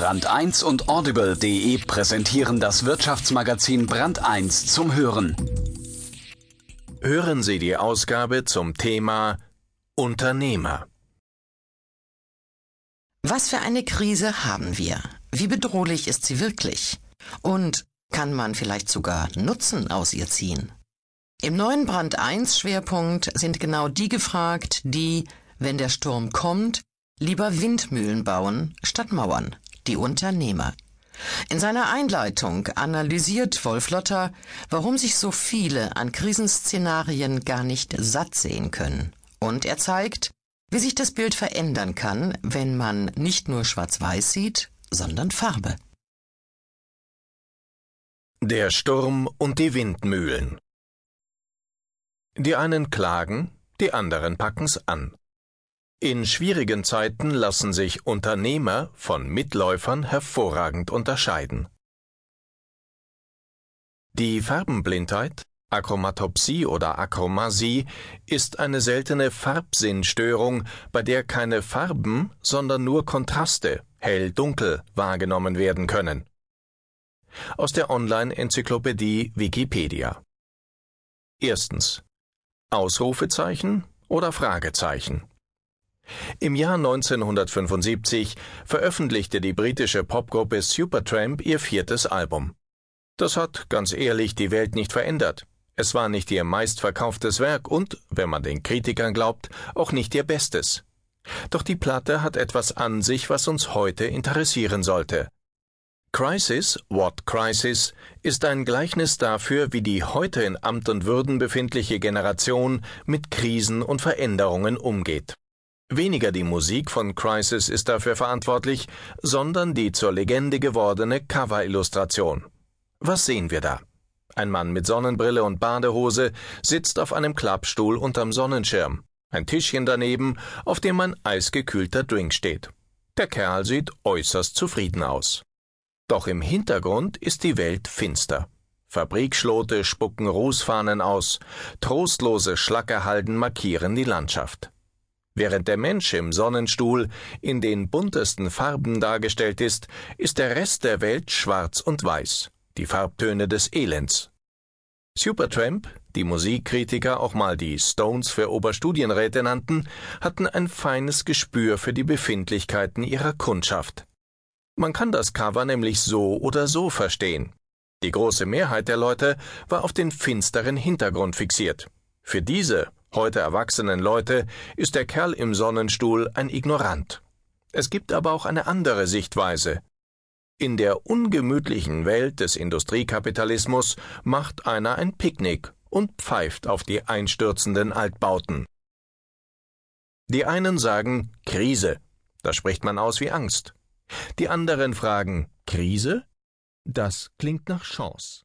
Brand 1 und Audible.de präsentieren das Wirtschaftsmagazin Brand 1 zum Hören. Hören Sie die Ausgabe zum Thema Unternehmer. Was für eine Krise haben wir? Wie bedrohlich ist sie wirklich? Und kann man vielleicht sogar Nutzen aus ihr ziehen? Im neuen Brand 1 Schwerpunkt sind genau die gefragt, die, wenn der Sturm kommt, lieber Windmühlen bauen statt Mauern, die Unternehmer. In seiner Einleitung analysiert Wolf Lotter, warum sich so viele an Krisenszenarien gar nicht satt sehen können. Und er zeigt, wie sich das Bild verändern kann, wenn man nicht nur schwarz-weiß sieht, sondern Farbe. Der Sturm und die Windmühlen. Die einen klagen, die anderen packen's an. In schwierigen Zeiten lassen sich Unternehmer von Mitläufern hervorragend unterscheiden. Die Farbenblindheit, Achromatopsie oder Achromasie, ist eine seltene Farbsinnstörung, bei der keine Farben, sondern nur Kontraste, hell-dunkel, wahrgenommen werden können. Aus der Online-Enzyklopädie Wikipedia. Erstens. Ausrufezeichen oder Fragezeichen. Im Jahr 1975 veröffentlichte die britische Popgruppe Supertramp ihr viertes Album. Das hat, ganz ehrlich, die Welt nicht verändert. Es war nicht ihr meistverkauftes Werk und, wenn man den Kritikern glaubt, auch nicht ihr bestes. Doch die Platte hat etwas an sich, was uns heute interessieren sollte. Crisis, What Crisis, ist ein Gleichnis dafür, wie die heute in Amt und Würden befindliche Generation mit Krisen und Veränderungen umgeht. Weniger die Musik von Crisis ist dafür verantwortlich, sondern die zur Legende gewordene Cover-Illustration. Was sehen wir da? Ein Mann mit Sonnenbrille und Badehose sitzt auf einem Klappstuhl unterm Sonnenschirm. Ein Tischchen daneben, auf dem ein eisgekühlter Drink steht. Der Kerl sieht äußerst zufrieden aus. Doch im Hintergrund ist die Welt finster. Fabrikschlote spucken Rußfahnen aus, trostlose Schlackerhalden markieren die Landschaft. Während der Mensch im Sonnenstuhl in den buntesten Farben dargestellt ist, ist der Rest der Welt schwarz und weiß, die Farbtöne des Elends. Supertramp, die Musikkritiker auch mal die Stones für Oberstudienräte nannten, hatten ein feines Gespür für die Befindlichkeiten ihrer Kundschaft. Man kann das Cover nämlich so oder so verstehen. Die große Mehrheit der Leute war auf den finsteren Hintergrund fixiert. Für diese heute erwachsenen Leute, ist der Kerl im Sonnenstuhl ein Ignorant. Es gibt aber auch eine andere Sichtweise. In der ungemütlichen Welt des Industriekapitalismus macht einer ein Picknick und pfeift auf die einstürzenden Altbauten. Die einen sagen Krise, da spricht man aus wie Angst. Die anderen fragen Krise? Das klingt nach Chance.